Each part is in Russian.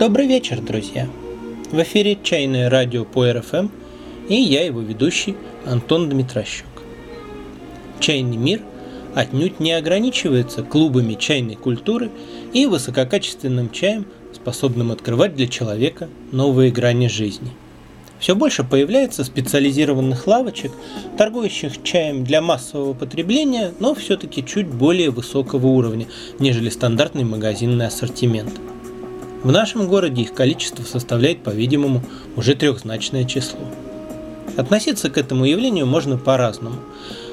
Добрый вечер, друзья! В эфире «Чайное радио» по РФМ и я его ведущий Антон Дмитрощук. Чайный мир отнюдь не ограничивается клубами чайной культуры и высококачественным чаем, способным открывать для человека новые грани жизни. Все больше появляется специализированных лавочек, торгующих чаем для массового потребления, но все-таки чуть более высокого уровня, нежели стандартный магазинный ассортимент. В нашем городе их количество составляет, по-видимому, уже трехзначное число. Относиться к этому явлению можно по-разному.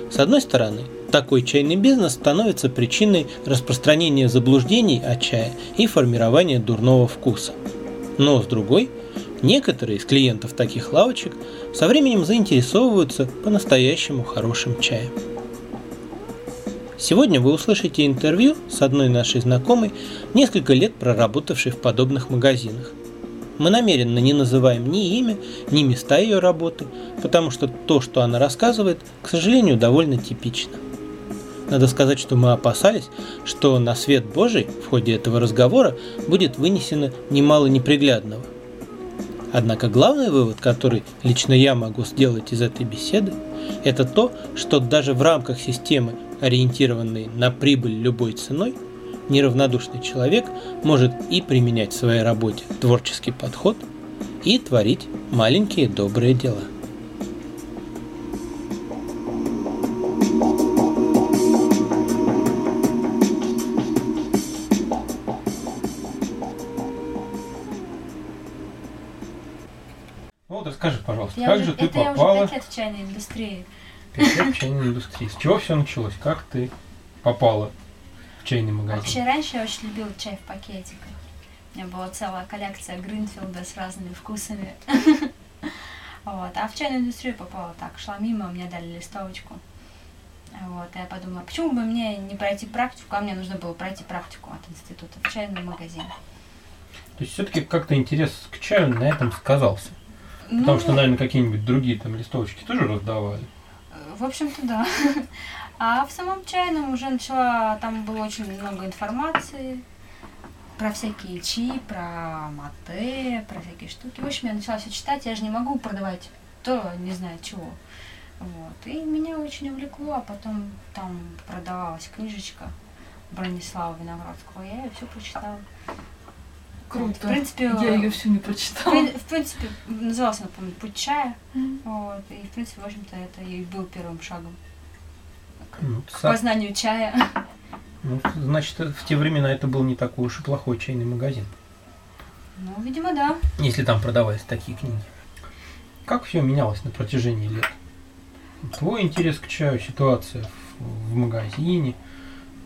С одной стороны, такой чайный бизнес становится причиной распространения заблуждений о чае и формирования дурного вкуса. Но с другой, некоторые из клиентов таких лавочек со временем заинтересовываются по-настоящему хорошим чаем. Сегодня вы услышите интервью с одной нашей знакомой, несколько лет проработавшей в подобных магазинах. Мы намеренно не называем ни имя, ни места ее работы, потому что то, что она рассказывает, к сожалению, довольно типично. Надо сказать, что мы опасались, что на свет Божий в ходе этого разговора будет вынесено немало неприглядного. Однако главный вывод, который лично я могу сделать из этой беседы, это то, что даже в рамках системы, ориентированной на прибыль любой ценой, неравнодушный человек может и применять в своей работе творческий подход, и творить маленькие добрые дела. Ну вот расскажи, пожалуйста, Я как уже, же ты это я попала уже пять лет в чайной индустрии. Лет в чайной индустрии? С чего все началось? Как ты попала в чайный магазин? Вообще раньше я очень любила чай в пакетиках. У меня была целая коллекция Гринфилда с разными вкусами. Вот. А в чайную индустрию попала так, шла мимо, мне дали листовочку. Вот. И я подумала, почему бы мне не пройти практику, а мне нужно было пройти практику от института в чайный магазин. То есть все-таки как-то интерес к чаю на этом сказался. Потому Ну, что, наверное, какие-нибудь другие там листовочки тоже раздавали. В общем-то, да. А в самом чайном уже начала, там было очень много информации про всякие чи, про мате, про всякие штуки. В общем, я начала все читать, я же не могу продавать то, не знаю чего. Вот. И меня очень увлекло, а потом там продавалась книжечка Бронислава Виноградского, я ее все прочитала. Круто. В принципе, я ее всю не В, прочитала. прин- в принципе, назывался, напомню, «Путь чая». Вот. И, в принципе, в общем-то, это и был первым шагом к Ну, к са- познанию чая. ну, значит, в те времена это был не такой уж и плохой чайный магазин. Ну, видимо, да. Если там продавались такие книги. Как все менялось на протяжении лет? Твой интерес к чаю, ситуация в, в магазине.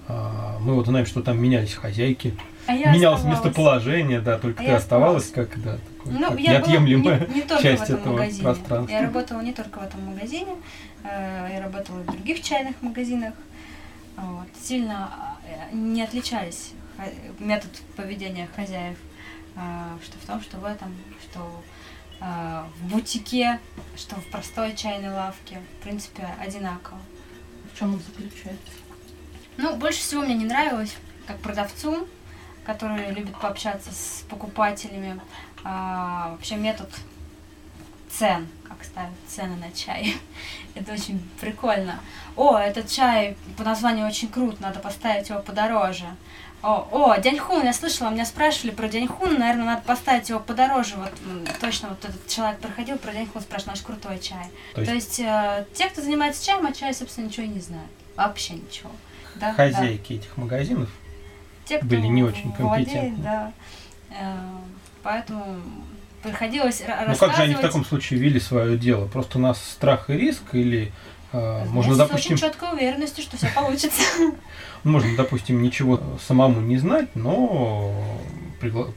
А, мы вот знаем, что там менялись хозяйки. А менялось оставалась. местоположение, да, только А ты оставалась как, да, такой, Ну, как я неотъемлемая была не, не только часть в этом этого магазине. пространства. Я работала не только в этом магазине, э, я работала в других чайных магазинах. Вот. Сильно э, не отличались хо- метод поведения хозяев, э, что в том, что в этом, что э, в бутике, что в простой чайной лавке, в принципе, одинаково. В чем он заключается? Ну, больше всего мне не нравилось, как продавцу, который любит пообщаться с покупателями, а, вообще метод цен, как ставят цены на чай. Это очень прикольно. О, этот чай по названию очень крут, надо поставить его подороже. О, о, Дяньхун, я слышала, меня спрашивали про Дяньхун, наверное, надо поставить его подороже. Вот точно вот этот человек проходил про Дяньхун, спрашивал, наш крутой чай. То То есть есть э, те, кто занимается чаем, о чае, собственно, ничего и не знают. Вообще ничего. Да, да. хозяйки этих магазинов Те, кто были не очень владеет, компетентны. да. Э, Поэтому приходилось ра- Ну как же они в рассказывать. таком случае вели свое дело? Просто у нас страх и риск или э, Нет, можно, с допустим, очень четкой уверенностью, что все получится. можно, допустим, ничего самому не знать, но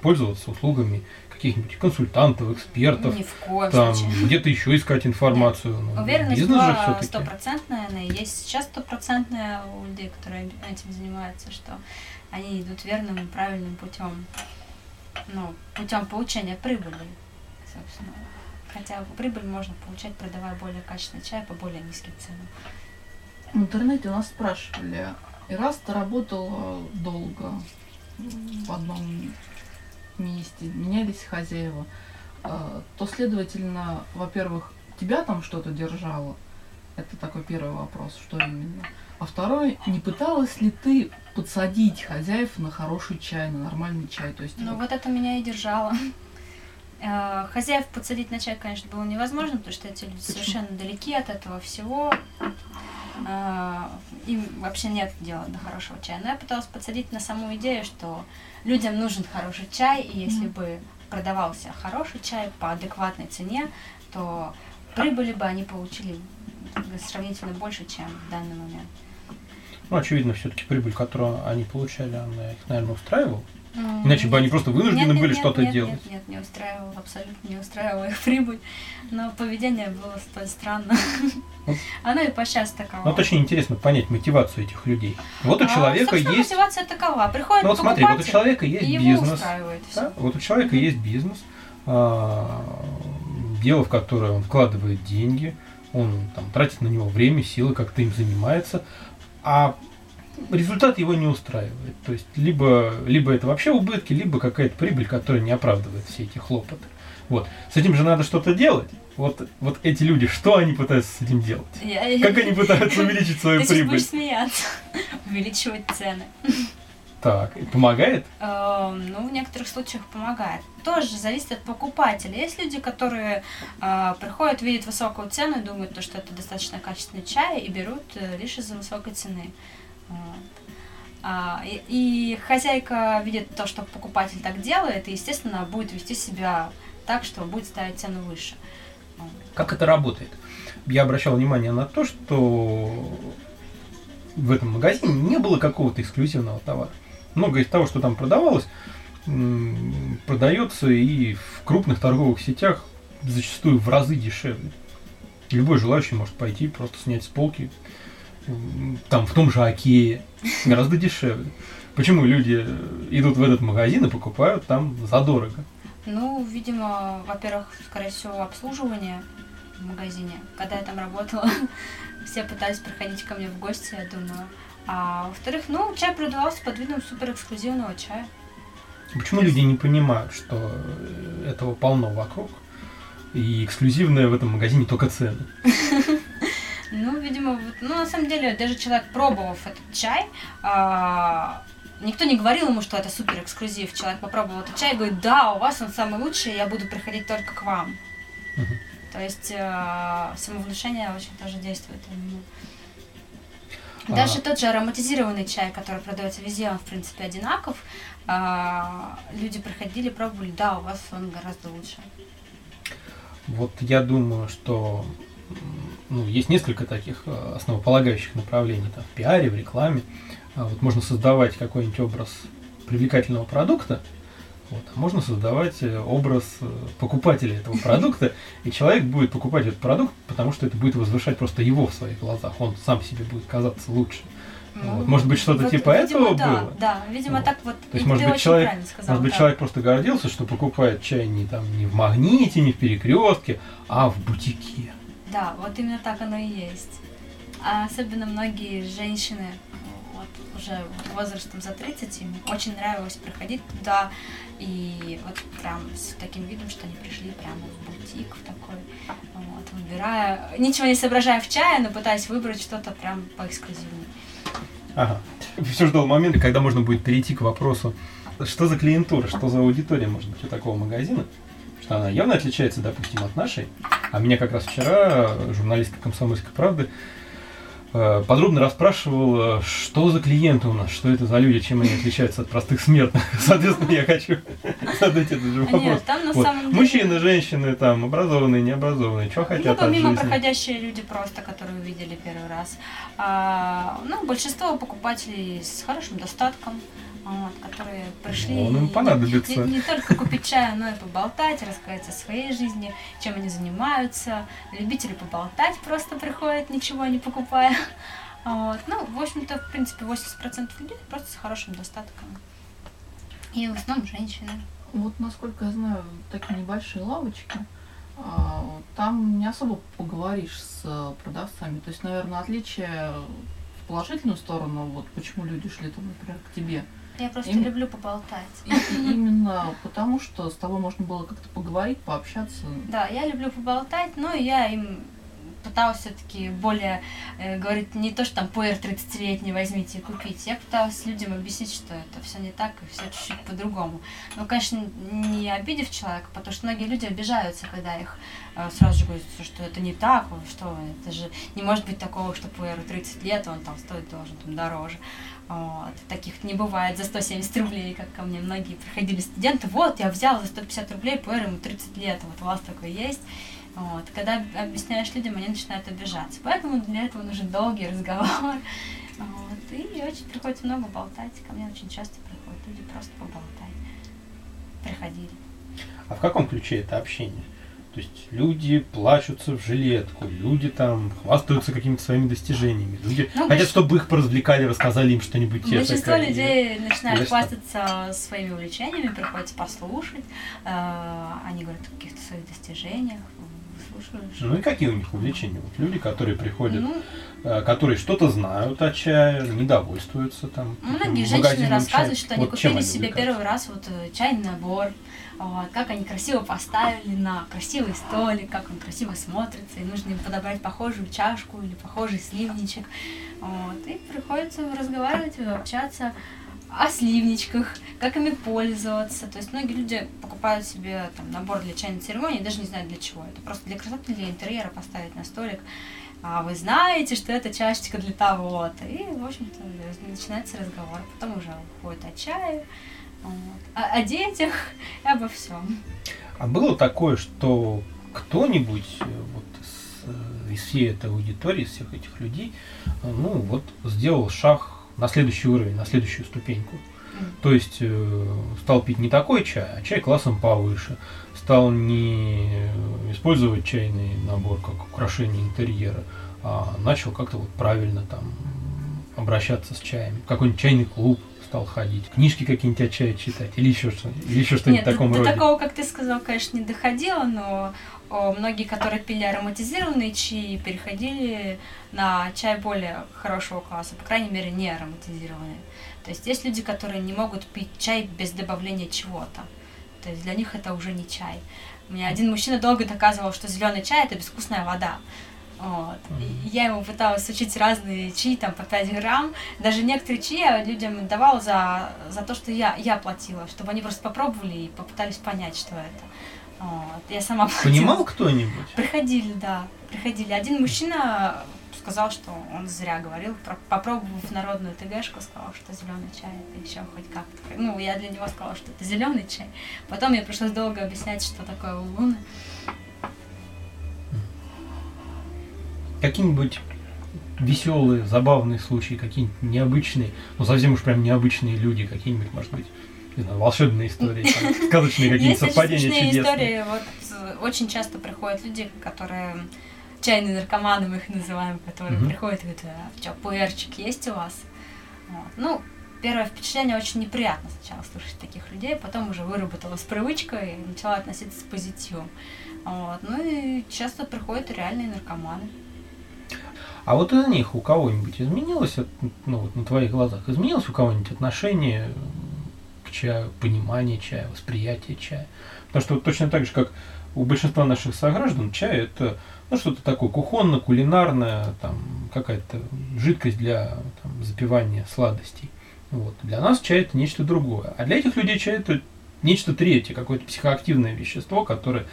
пользоваться услугами каких-нибудь консультантов, экспертов, Ни в коем там где-то еще искать информацию. Ну, Уверенность бизнес была стопроцентная, она и есть сейчас стопроцентная у людей, которые этим занимаются, что они идут верным и правильным путем. Ну, путем получения прибыли, собственно. Хотя прибыль можно получать, продавая более качественный чай по более низким ценам. В интернете у нас спрашивали, и раз ты работала долго в одном месте, менялись хозяева, а, то, следовательно, во-первых, тебя там что-то держало. Это такой первый вопрос, что именно. А второй, не пыталась ли ты подсадить хозяев на хороший чай, на нормальный чай? То есть Ну вот это меня и держало. Э, Хозяев подсадить на чай, конечно, было невозможно, потому что эти люди Почему? совершенно далеки от этого всего. Э, Им вообще нет дела до хорошего чая. Но я пыталась подсадить на саму идею, что людям нужен хороший чай, и если бы продавался хороший чай по адекватной цене, то прибыли бы они получили сравнительно больше, чем в данный момент. Ну, очевидно, все-таки прибыль, которую они получали, она их, наверное, устраивала. М, Иначе бы они просто вынуждены Нет, были что-то делать. Нет, нет, не устраивало, абсолютно не устраивало их прибыль. Но поведение было столь странно. Вот. Оно и по сейчас таково. Ну, вот очень интересно понять мотивацию этих людей. Вот у А, человека есть... мотивация такова. Приходит Ну, вот смотри, вот у человека есть бизнес. Да? Вот у человека есть бизнес, а, дело в которое он вкладывает деньги, он там, тратит на него время, силы, как-то им занимается, а результат его не устраивает. То есть либо, либо это вообще убытки, либо какая-то прибыль, которая не оправдывает все эти хлопоты. Вот. С этим же надо что-то делать. Вот, вот эти люди, что они пытаются с этим делать? Я- Как они пытаются увеличить Ты свою прибыль? будешь смеяться. Увеличивать цены. Так, и помогает? Эм, Ну, в некоторых случаях помогает. Тоже зависит от покупателя. Есть люди, которые э, приходят, видят высокую цену и думают, то, что это достаточно качественный чай, и берут э, лишь из-за высокой цены. Вот. А, и, и хозяйка видит то, что покупатель так делает, и, естественно, будет вести себя так, что будет ставить цену выше. Вот. Как это работает? Я обращал внимание на то, что в этом магазине не было какого-то эксклюзивного товара. Много из того, что там продавалось, продается и в крупных торговых сетях зачастую в разы дешевле. Любой желающий может пойти просто снять с полки там в том же Окее гораздо дешевле. Почему люди идут в этот магазин и покупают там задорого? Ну, видимо, во-первых, скорее всего, обслуживание в магазине. Когда я там работала, все пытались приходить ко мне в гости, я думаю. А во-вторых, ну, чай продавался под видом супер эксклюзивного чая. Почему люди не понимают, что э, этого полно вокруг? И эксклюзивное в этом магазине только цены. Ну, видимо, вот, ну, на самом деле, даже человек, пробовав этот чай, а, никто не говорил ему, что это супер эксклюзив. Человек попробовал этот чай и говорит, да, у вас он самый лучший, я буду приходить только к вам. То есть э, самовнушение очень тоже действует А. Даже тот же ароматизированный чай, который продается везде, он в принципе одинаков. А, люди приходили, пробовали, да, у вас он гораздо лучше. Вот я думаю, что ну, есть несколько таких э, основополагающих направлений там, в пиаре, в рекламе. А вот можно создавать какой-нибудь образ привлекательного продукта, вот, можно создавать э, образ э, покупателя этого продукта, и человек будет покупать этот продукт, потому что это будет возвышать просто его в своих глазах, он сам себе будет казаться лучше. Вот, может быть, что-то типа видимо, этого да, было? Да, видимо, Вот. так вот. То есть, может быть, человек- сказал, Может быть, да. человек просто гордился, что покупает чай не там не в магните, не в перекрестке, а в бутике. Да, вот именно так оно и есть. А особенно многие женщины вот, уже возрастом за 30, им очень нравилось приходить туда и вот прям с таким видом, что они пришли прямо в бутик в такой, вот, выбирая, ничего не соображая в чае, но пытаясь выбрать что-то прям поэксклюзивнее. Ага. Все ждал момента, когда можно будет перейти к вопросу, что за клиентура, что за аудитория может быть у такого магазина, что она явно отличается, допустим, от нашей. А меня как раз вчера журналистка «Комсомольской правды» подробно расспрашивал, что за клиенты у нас, что это за люди, чем они отличаются от простых смертных. Соответственно, я хочу задать этот же вопрос. Нет, там на Вот. самом деле... Мужчины, женщины, там, образованные, необразованные, что хотят Либо от мимо жизни? проходящие люди просто, которые увидели первый раз. А, ну, большинство покупателей с хорошим достатком, вот, которые пришли Он им понадобится. Не, не только купить чая, но и поболтать, рассказать о своей жизни, чем они занимаются. Любители поболтать просто приходят, ничего не покупая. Вот. Ну, в общем-то, в принципе, 80% людей просто с хорошим достатком. И в основном женщины. Вот, насколько я знаю, такие небольшие лавочки, а, там не особо поговоришь с продавцами. То есть, наверное, отличие в положительную сторону, вот почему люди шли там, например, к тебе, Я просто Им- люблю поболтать. И именно потому, что с тобой можно было как-то поговорить, пообщаться. Да, я люблю поболтать, но я им пыталась все-таки более э, говорить не то, что там пуэр 30-летний возьмите и купите. Я пыталась людям объяснить, что это все не так и все чуть-чуть по-другому. Но, конечно, не обидев человека, потому что многие люди обижаются, когда их э, сразу же говорят, что это не так, что это же не может быть такого, что пуэру 30 лет, он там стоит должен там дороже. Вот. Таких не бывает за 170 рублей, как ко мне многие приходили студенты. Вот, я взял за 150 рублей, пуэр ему 30 лет, вот у вас такой есть. Вот. Когда об- объясняешь людям, они начинают обижаться. Поэтому для этого нужен долгий разговор. Вот. И очень приходится много болтать. Ко мне очень часто приходят люди просто поболтать. Приходили. А в каком ключе это общение? То есть люди плачутся в жилетку, люди там хвастаются какими-то своими достижениями, люди Ну, хотят, чтобы их поразвлекали, рассказали им что-нибудь. Большинство этакое. людей начинают что? хвастаться своими увлечениями, приходится послушать. Э, Они говорят о каких-то своих достижениях. Слушаешь. Ну и какие у них увлечения? Вот люди, которые приходят, Ну, э, которые что-то знают о чае, недовольствуются там. Многие женщины рассказывают, чая. что они Вот купили себе первый раз вот э, чайный набор, вот, как они красиво поставили на красивый столик, как он красиво смотрится, и нужно им подобрать похожую чашку или похожий сливничек. Вот, и приходится разговаривать, общаться о сливничках, как ими пользоваться. То есть многие люди покупают себе там, набор для чайной церемонии, даже не знают для чего. Это просто для красоты, для интерьера поставить на столик. А вы знаете, что это чашечка для того-то. И, в общем-то, начинается разговор. Потом уже уходит о чае, вот, о, о детях и обо всем. А было такое, что кто-нибудь э, вот с, э, из всей этой аудитории, из всех этих людей, э, ну вот сделал шаг на следующий уровень, на следующую ступеньку. То есть э, стал пить не такой чай, а чай классом повыше. Стал не использовать чайный набор как украшение интерьера, а начал как-то вот правильно там обращаться с чаями. В какой-нибудь чайный клуб стал ходить, книжки какие-нибудь о чае читать, или еще что-нибудь, или еще что-нибудь в таком до, до роде. такого, как ты сказал, конечно, не доходило, но о, многие, которые пили ароматизированные чаи, переходили на чай более хорошего класса, по крайней мере, не ароматизированные. То есть есть люди, которые не могут пить чай без добавления чего-то. То есть для них это уже не чай. Мне один мужчина долго доказывал, что зеленый чай это безвкусная вода. Вот. И я ему пыталась учить разные чаи, там, по 5 грамм. Даже некоторые чаи я людям давала за, за то, что я, я платила, чтобы они просто попробовали и попытались понять, что это. Вот. Я сама платила. Понимал кто-нибудь? Приходили, да, приходили. Один мужчина сказал, что он зря говорил, про- попробовав народную ТГшку, сказал, что зеленый чай это еще хоть как-то. Ну, я для него сказала, что это зеленый чай. Потом мне пришлось долго объяснять, что такое улуны. Какие-нибудь веселые, забавные случаи, какие-нибудь необычные, ну совсем уж прям необычные люди, какие-нибудь, может быть, не знаю, волшебные истории, там, сказочные какие-нибудь совпадения чудесные. истории. Вот э, очень часто приходят люди, которые чайные наркоманы, мы их называем, которые приходят и говорят, а что, пуэрчик есть у вас? Вот. Ну, первое впечатление очень неприятно сначала слушать таких людей, потом уже выработалась привычка и начала относиться с позитивом. Вот. Ну и часто приходят реальные наркоманы. А вот из них у кого-нибудь изменилось, ну вот на твоих глазах, изменилось у кого-нибудь отношение к чаю, понимание чая, восприятие чая? Потому что вот точно так же, как у большинства наших сограждан, чай это ну, что-то такое кухонно-кулинарное, там какая-то жидкость для там, запивания сладостей. Вот. Для нас чай это нечто другое. А для этих людей чай это нечто третье, какое-то психоактивное вещество, которое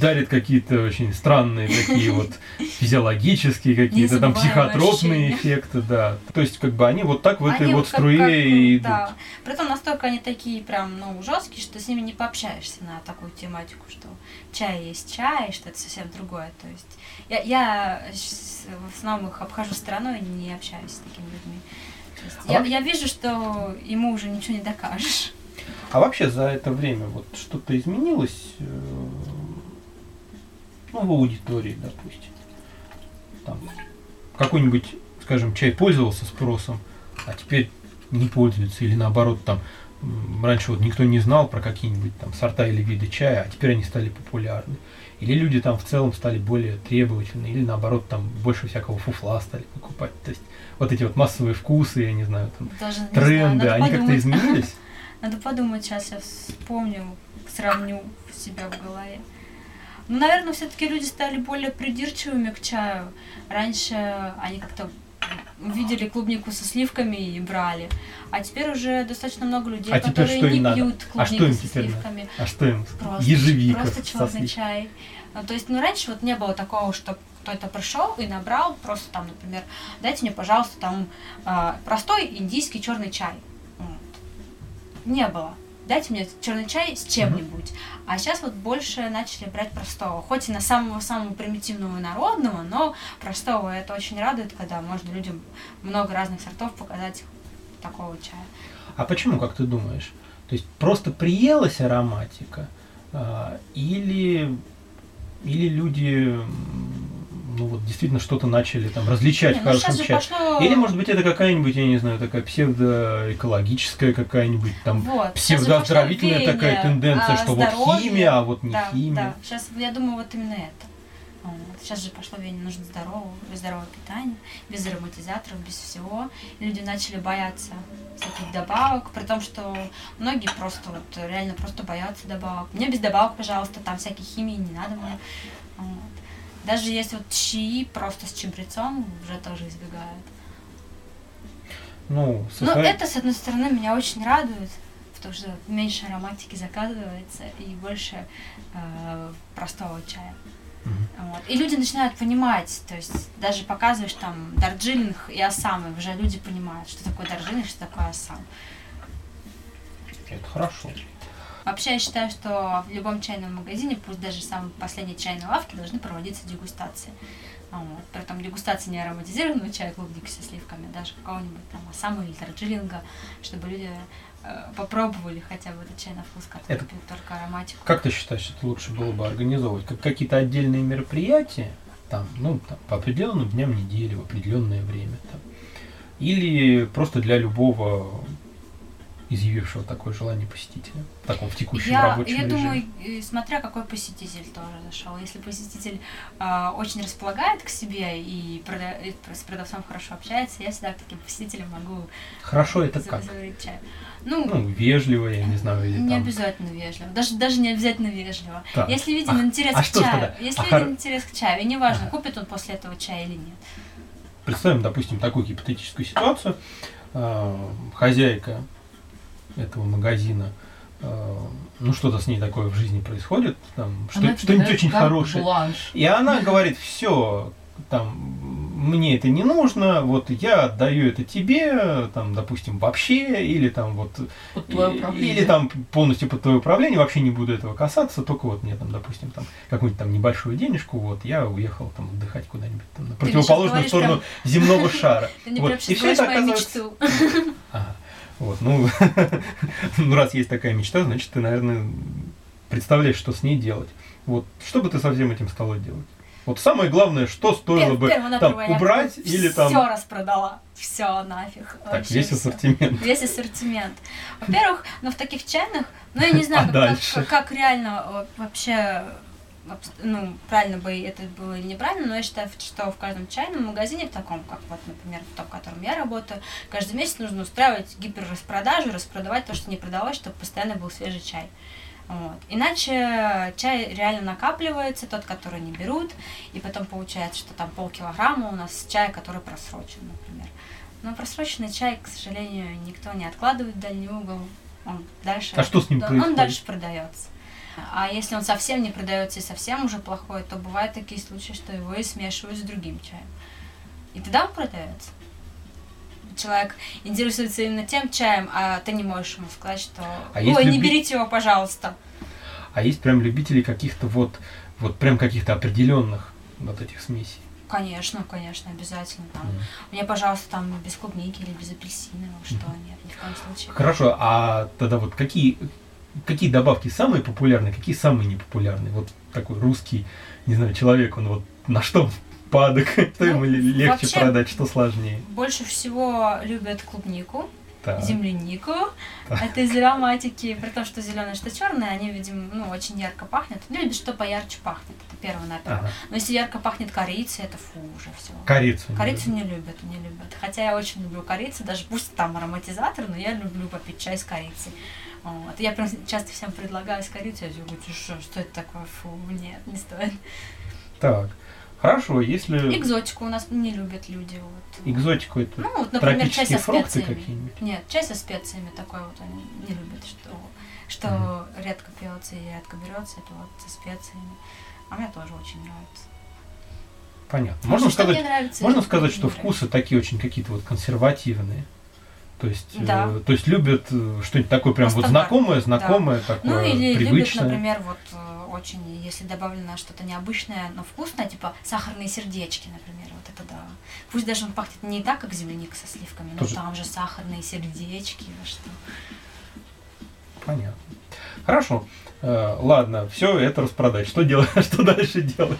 дарит какие-то очень странные такие вот физиологические какие-то там психотропные эффекты, да. То есть как бы они вот так в этой вот струе и идут. Притом настолько они такие прям, ну, жесткие, что с ними не пообщаешься на такую тематику, что чай есть чай, что это совсем другое. То есть я, я в основном их обхожу стороной и не общаюсь с такими людьми. А я, я вижу, что ему уже ничего не докажешь. А вообще за это время вот что-то изменилось э, ну, в аудитории, допустим. Там какой-нибудь, скажем, чай пользовался спросом, а теперь не пользуется, или наоборот, там раньше вот никто не знал про какие-нибудь там сорта или виды чая, а теперь они стали популярны. Или люди там в целом стали более требовательны, или наоборот там больше всякого фуфла стали покупать. То есть вот эти вот массовые вкусы, я не знаю, там, Даже знаю, тренды, надо они как-то изменились. Надо подумать, сейчас я вспомню, сравню себя в голове. Ну, наверное, все-таки люди стали более придирчивыми к чаю. Раньше они как-то видели клубнику со сливками и брали. А теперь уже достаточно много людей, А которые что не надо? пьют А что клубнику им со теперь надо? сливками. А что им? Просто, Ежевика просто черный сливками. чай. Ну, то есть, ну, раньше вот не было такого, что кто-то пришел и набрал просто там, например, дайте мне, пожалуйста, там а, простой индийский черный чай. Не было. Дайте мне черный чай с чем-нибудь. А сейчас вот больше начали брать простого. Хоть и на самого-самого примитивного народного, но простого. Это очень радует, когда можно людям много разных сортов показать такого чая. А почему, как ты думаешь? То есть просто приелась ароматика, а, или, или люди ну вот действительно что-то начали там различать Не, в ну, хорошем пошло... Или, может быть, это какая-нибудь, я не знаю, такая псевдоэкологическая какая-нибудь там Вот, псевдооздоровительная такая тенденция, о что вот здоровье. химия, а вот не да, химия. Да, сейчас я думаю, вот именно это. Вот. Сейчас же пошло веяние, нужно здоровое, здоровое питание, без ароматизаторов, без всего. И люди начали бояться всяких добавок, при том, что многие просто вот реально просто боятся добавок. Мне без добавок, пожалуйста, там всякой химии не надо мне. Даже если вот чаи просто с чабрецом уже тоже избегают. Ну, со Но своей- это, с одной стороны, меня очень радует, потому что меньше ароматики заказывается и больше э, простого чая. Мгм. Вот. И люди начинают понимать, то есть даже показываешь там дарджилинг и осамы, уже люди понимают, что такое дарджилинг, что такое осам. Это хорошо. Вообще я считаю, что в любом чайном магазине, пусть даже в самой последней чайной лавке, должны проводиться дегустации. Вот. Притом дегустации не ароматизированного чая клубники со сливками, даже какого-нибудь там осамы или дарджилинга, чтобы люди э, попробовали хотя бы этот чай на вкус, Это- только ароматику. Как ты считаешь, это лучше было бы организовывать? Как какие-то отдельные мероприятия, там, ну, там, по определенным дням недели, в определенное время, там, или просто для любого изъявившего такое желание посетителя, в таком в текущем Я, рабочем я режиме. думаю, э, смотря какой посетитель тоже зашел. Если посетитель а, очень располагает к себе и, прода- и с продавцом хорошо общается, я всегда к таким посетителям могу Хорошо, это как? чай. Ну, Ну, вежливо, я не знаю, или не там... обязательно вежливо. Даже, даже не обязательно вежливо. Так. Если виден А- интерес а к чаю, тогда? если А виден хор- интерес к чаю, и неважно, Ага. купит он после этого чай или нет. Представим, допустим, такую гипотетическую ситуацию. А, Хозяйка этого магазина, а, ну что-то с ней такое в жизни происходит, там, что- что-нибудь очень хорошее. бланш. И она говорит, все, там, мне это не нужно, вот я отдаю это тебе, там, допустим, вообще, или там вот, Под твое управление. или там полностью под твое управление, вообще не буду этого касаться, только вот мне там, допустим, там какую-нибудь там небольшую денежку, вот я уехал там отдыхать куда-нибудь там, на противоположную сторону земного шара. Ты мне Вот. прям сейчас мою мечту. Ага. Вот, ну, ну, раз есть такая мечта, значит, ты, наверное, представляешь, что с ней делать. Вот, что бы ты со всем этим стала делать? Вот самое главное, что стоило бы там убрать или там... Все распродала. Все нафиг. Так, Вообще весь всё. ассортимент. Весь ассортимент. Во-первых, ну в таких чайных, ну я не знаю, А как, как- как реально э, вообще, ну, правильно бы это было или неправильно, но я считаю, что в каждом чайном магазине, в таком, как вот, например, в том, в котором я работаю, каждый месяц нужно устраивать гиперраспродажу, распродавать то, что не продалось, чтобы постоянно был свежий чай. Вот. Иначе чай реально накапливается, тот, который не берут, и потом получается, что там полкилограмма у нас чая, который просрочен, например. Но просроченный чай, к сожалению, никто не откладывает в дальний угол. Он дальше, А что с ним происходит? Он дальше продается. А если он совсем не продается и совсем уже плохой, то бывают такие случаи, что его и смешивают с другим чаем. И тогда он продается. Человек интересуется именно тем чаем, а ты не можешь ему сказать, что А ой, не люби- берите его, пожалуйста. А есть прям любители каких-то вот, вот прям каких-то определенных вот этих смесей. Конечно, конечно, обязательно. Там. Мгм. Мне, пожалуйста, там без клубники или без апельсина, что нет, ни в коем случае. Хорошо, а тогда вот какие, какие добавки самые популярные, какие самые непопулярные? Вот такой русский, не знаю, человек, он вот на что падок, что Ну, ему ле- легче продать, что сложнее? Больше всего любят клубнику. Так. землянику. Так. Это из ароматики. При том, что зеленое, что черное, они, видимо, ну, очень ярко пахнет. Любят, что поярче пахнет. Это первое наперво. Ага. Но если ярко пахнет корицей, это фу уже все. Корицу. не Корицу люблю. не любят, не любят. Хотя я очень люблю корицу, даже пусть там ароматизатор, но я люблю попить чай с корицей. Вот. Я прям часто всем предлагаю с корицей, я говорю, «Ты что, что это такое? Фу, нет, не стоит. Так. Хорошо, если Экзотику у нас не любят люди. Вот. экзотику это Ну, вот, например, чай со специями. Нет, чай со специями такой вот они не любят, что, что редко пьется и редко берется, это вот со специями. А мне тоже очень нравится. Понятно. Можно что сказать, нравится, можно сказать, что нравится. вкусы такие очень какие-то вот консервативные. То есть, э, Да. то есть любят э, что-нибудь такое прям По вот знакомое, знакомое, такое Ну или любят, привычное. например, вот э, очень, если добавлено что-то необычное, но вкусное, типа сахарные сердечки, например, вот это да. Пусть даже он пахнет не так, как земляника со сливками, но Тоже- там же сахарные сердечки, вы что. Понятно. Хорошо. Э, ладно, все это распродать. Что делать? Что дальше делать?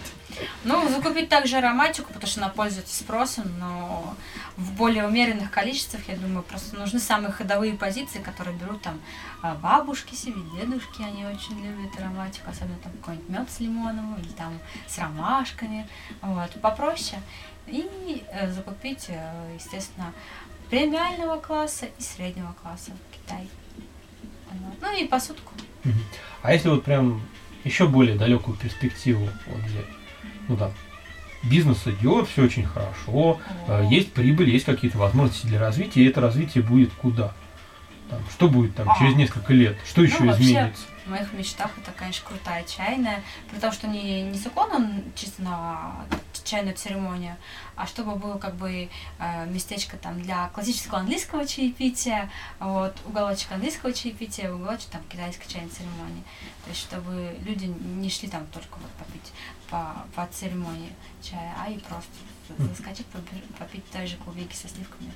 Ну, закупить также ароматику, потому что она пользуется спросом, но в более умеренных количествах, я думаю, просто нужны самые ходовые позиции, которые берут там а, бабушки себе, дедушки, они очень любят ароматику, особенно там какой-нибудь мед с лимоном или там с ромашками, вот, попроще. И э, закупить, э, естественно, премиального класса и среднего класса Китай. Вот. Ну и посудку. Мгм. А если вот прям еще более далекую перспективу вот взять? Ну там, бизнес идет, все очень хорошо, э, О. есть прибыль, есть какие-то возможности для развития, и это развитие будет куда? Там, что будет там А. через несколько лет? Что еще вообще, изменится? В моих мечтах это, конечно, крутая чайная. При том, что не, не с уклоном чисто на чайную церемонию, а чтобы было как бы э, местечко там для классического английского чаепития, вот, уголочек английского чаепития, уголочек там китайской чайной церемонии. То есть, чтобы люди не шли там только вот попить по, по церемонии чая, а и просто заскочить попи- попить той же клубники со сливками.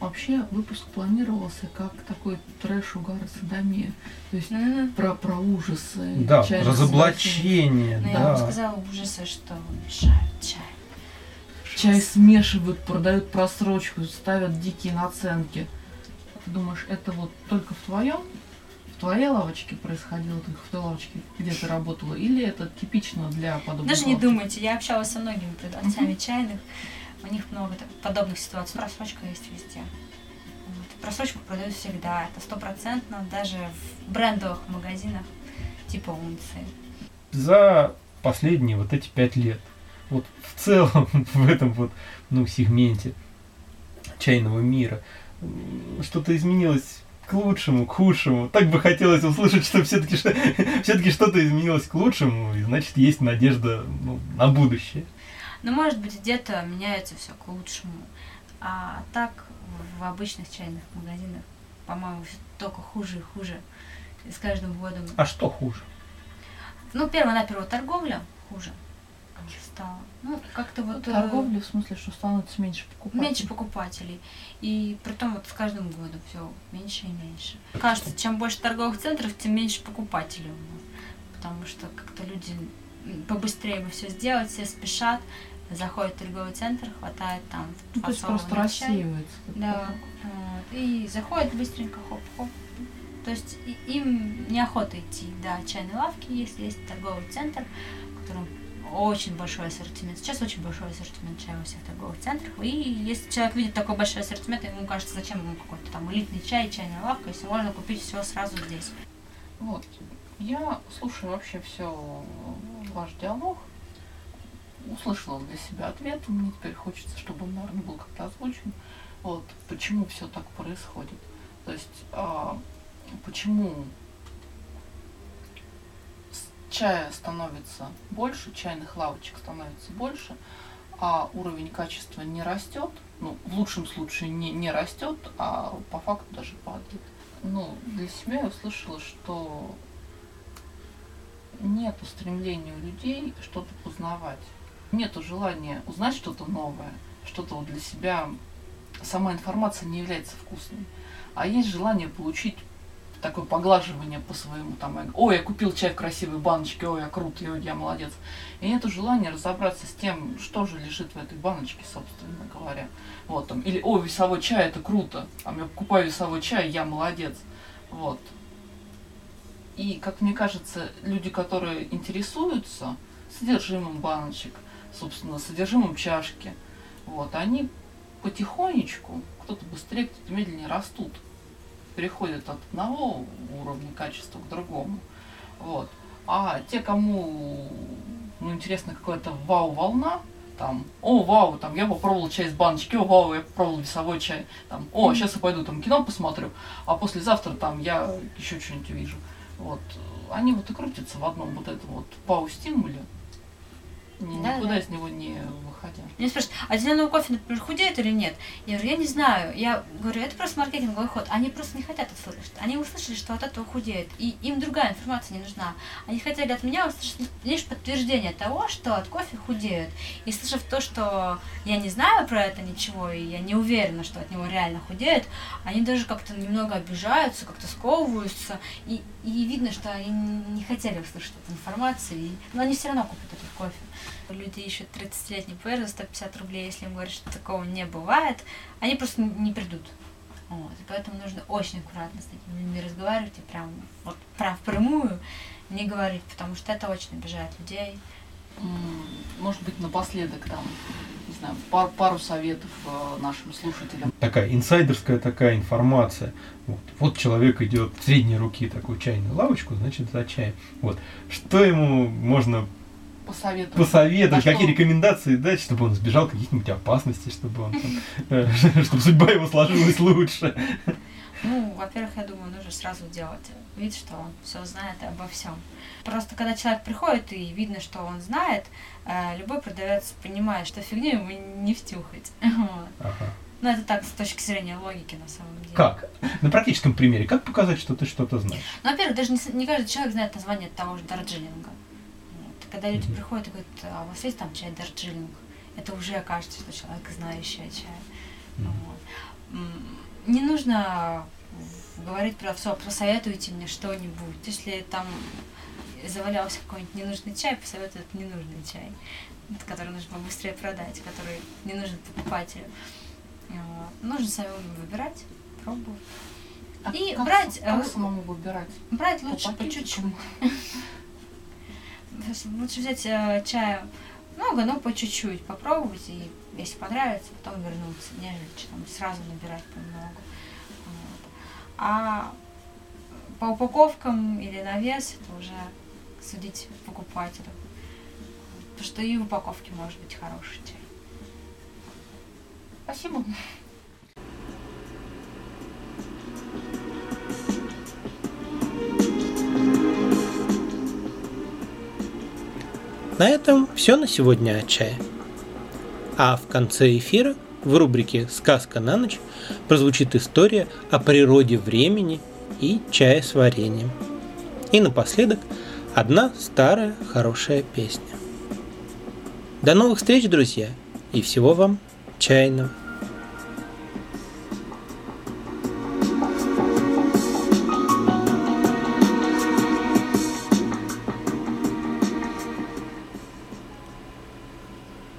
Вообще выпуск планировался как такой трэш угар садомия. То есть Ну, про, про ужасы. Да, чай разоблачение, но я вам да. сказала ужасы, что мешают чай. Чай смешивают, продают просрочку, ставят дикие наценки. Ты думаешь, это вот только в твоем, в твоей лавочке происходило, только в той лавочке, где ты работала, или это типично для подобных Даже не лавок? думайте, я общалась со многими продавцами чайных, у них много подобных ситуаций. Просрочка есть везде. Вот. Просрочку продают всегда, это стопроцентно, даже в брендовых магазинах типа унции. За последние вот эти пять лет, вот в целом в этом вот, ну, сегменте чайного мира, что-то изменилось к лучшему, к худшему. Так бы хотелось услышать, что все-таки что, все-таки что-то изменилось к лучшему, и значит есть надежда ну, на будущее. Но может быть где-то меняется все к лучшему. А так в обычных чайных магазинах, по-моему, всё только хуже и хуже. И с каждым годом. А что хуже? Ну, первонаперво торговля хуже стала. Ну, как-то вот... э, Торговля в смысле, что становится меньше покупателей. меньше покупателей. И при том вот с каждым годом все меньше и меньше. Кажется, чем больше торговых центров, тем меньше покупателей у нас. Потому что как-то люди побыстрее бы все сделать, все спешат, заходит в торговый центр, хватает там Ну, то есть просто рассеивается. Да. Вот. И заходит быстренько, хоп-хоп. То есть им неохота идти до чайной лавки, если есть торговый центр, в котором очень большой ассортимент. Сейчас очень большой ассортимент чая во всех торговых центрах. И если человек видит такой большой ассортимент, ему кажется, зачем ему какой-то там элитный чай, чайная лавка, если можно купить все сразу здесь. Вот. Я слушаю вообще все ваш диалог. Услышала для себя ответ. Мне теперь хочется, чтобы он, наверное, был как-то озвучен. Вот почему все так происходит. То есть, а, почему чая становится больше, чайных лавочек становится больше, а уровень качества не растет. Ну, в лучшем случае не, не растет, а по факту даже падает. Ну, для себя я услышала, что нету стремления у людей что-то познавать. Нету желания узнать что-то новое, что-то вот для себя. Сама информация не является вкусной. А есть желание получить такое поглаживание по своему, там, ой, я купил чай в красивой баночке, ой, я крут, ой, я молодец. И нету желания разобраться с тем, что же лежит в этой баночке, собственно говоря. Вот, там, или, о, весовой чай, это круто, там, я покупаю весовой чай, я молодец. Вот. И, как мне кажется, люди, которые интересуются содержимым баночек, собственно, содержимым чашки, вот, они потихонечку, кто-то быстрее, кто-то медленнее растут, переходят от одного уровня качества к другому. Вот. А те, кому ну, интересно какая-то вау-волна, там, о, вау, там, я попробовал чай из баночки, о, вау, я попробовал весовой чай, там, о, сейчас я пойду там кино посмотрю, а послезавтра там я еще что-нибудь увижу. Вот. Они вот и крутятся в одном вот этом вот пау-стимуле, ни- Да, никуда да. из него не выходя. Меня спрашивают, а зеленый кофе, например, худеет или нет? Я говорю, я не знаю. Я говорю, это просто маркетинговый ход. Они просто не хотят услышать. Они услышали, что от этого худеет. И им другая информация не нужна. Они хотели от меня услышать лишь подтверждение того, что от кофе худеют. И слышав то, что я не знаю про это ничего, и я не уверена, что от него реально худеет, они даже как-то немного обижаются, как-то сковываются. И, и видно, что они не хотели услышать эту информацию. Но они все равно купят этот кофе. Люди ищут 30-летний пэр за 150 рублей, если им говорят, что такого не бывает, они просто не придут. Вот. Поэтому нужно очень аккуратно с такими людьми разговаривать и прям вот прям впрямую не говорить, потому что это очень обижает людей. Может быть, напоследок там, не знаю, пар- пару советов э, нашим слушателям. Такая инсайдерская такая информация. Вот, вот человек идет в средней руки такую чайную лавочку, значит, за чаем. Вот. Что ему можно Посоветовать. посоветовать, На какие что? рекомендации дать, чтобы он избежал каких-нибудь опасностей, чтобы он э, чтобы судьба его сложилась лучше. Ну, во-первых, я думаю, нужно сразу делать вид, что он все знает обо всем. Просто когда человек приходит и видно, что он знает, э, любой продавец понимает, что фигню ему не втюхать. Ага. Ну, это так, с точки зрения логики, на самом деле. Как? На практическом примере, как показать, что ты что-то знаешь? Ну, во-первых, даже не, не каждый человек знает название того же Дарджилинга. Когда люди приходят и говорят, а у вас есть там чай Дарджилинг? Это уже кажется, что человек знающий о чае. Мгм. Вот. Не нужно говорить про все, посоветуйте мне что-нибудь. Если там завалялся какой-нибудь ненужный чай, посоветуют ненужный чай, который нужно побыстрее продать, который не нужен покупателю. Нужно самому выбирать, пробовать. А И как брать, с- Как э, самому выбирать? Брать лучше по чуть-чуть. Лучше взять э, чая много, но по чуть-чуть попробовать, и если понравится, потом вернуться, нежели там сразу набирать понемногу. Вот. А по упаковкам или на вес это уже судить покупателю. Потому что и в упаковке может быть хороший чай. Спасибо. На этом все на сегодня от чая. А в конце эфира в рубрике «Сказка на ночь» прозвучит история о природе времени и чая с вареньем. И напоследок одна старая хорошая песня. До новых встреч, друзья, и всего вам чайного.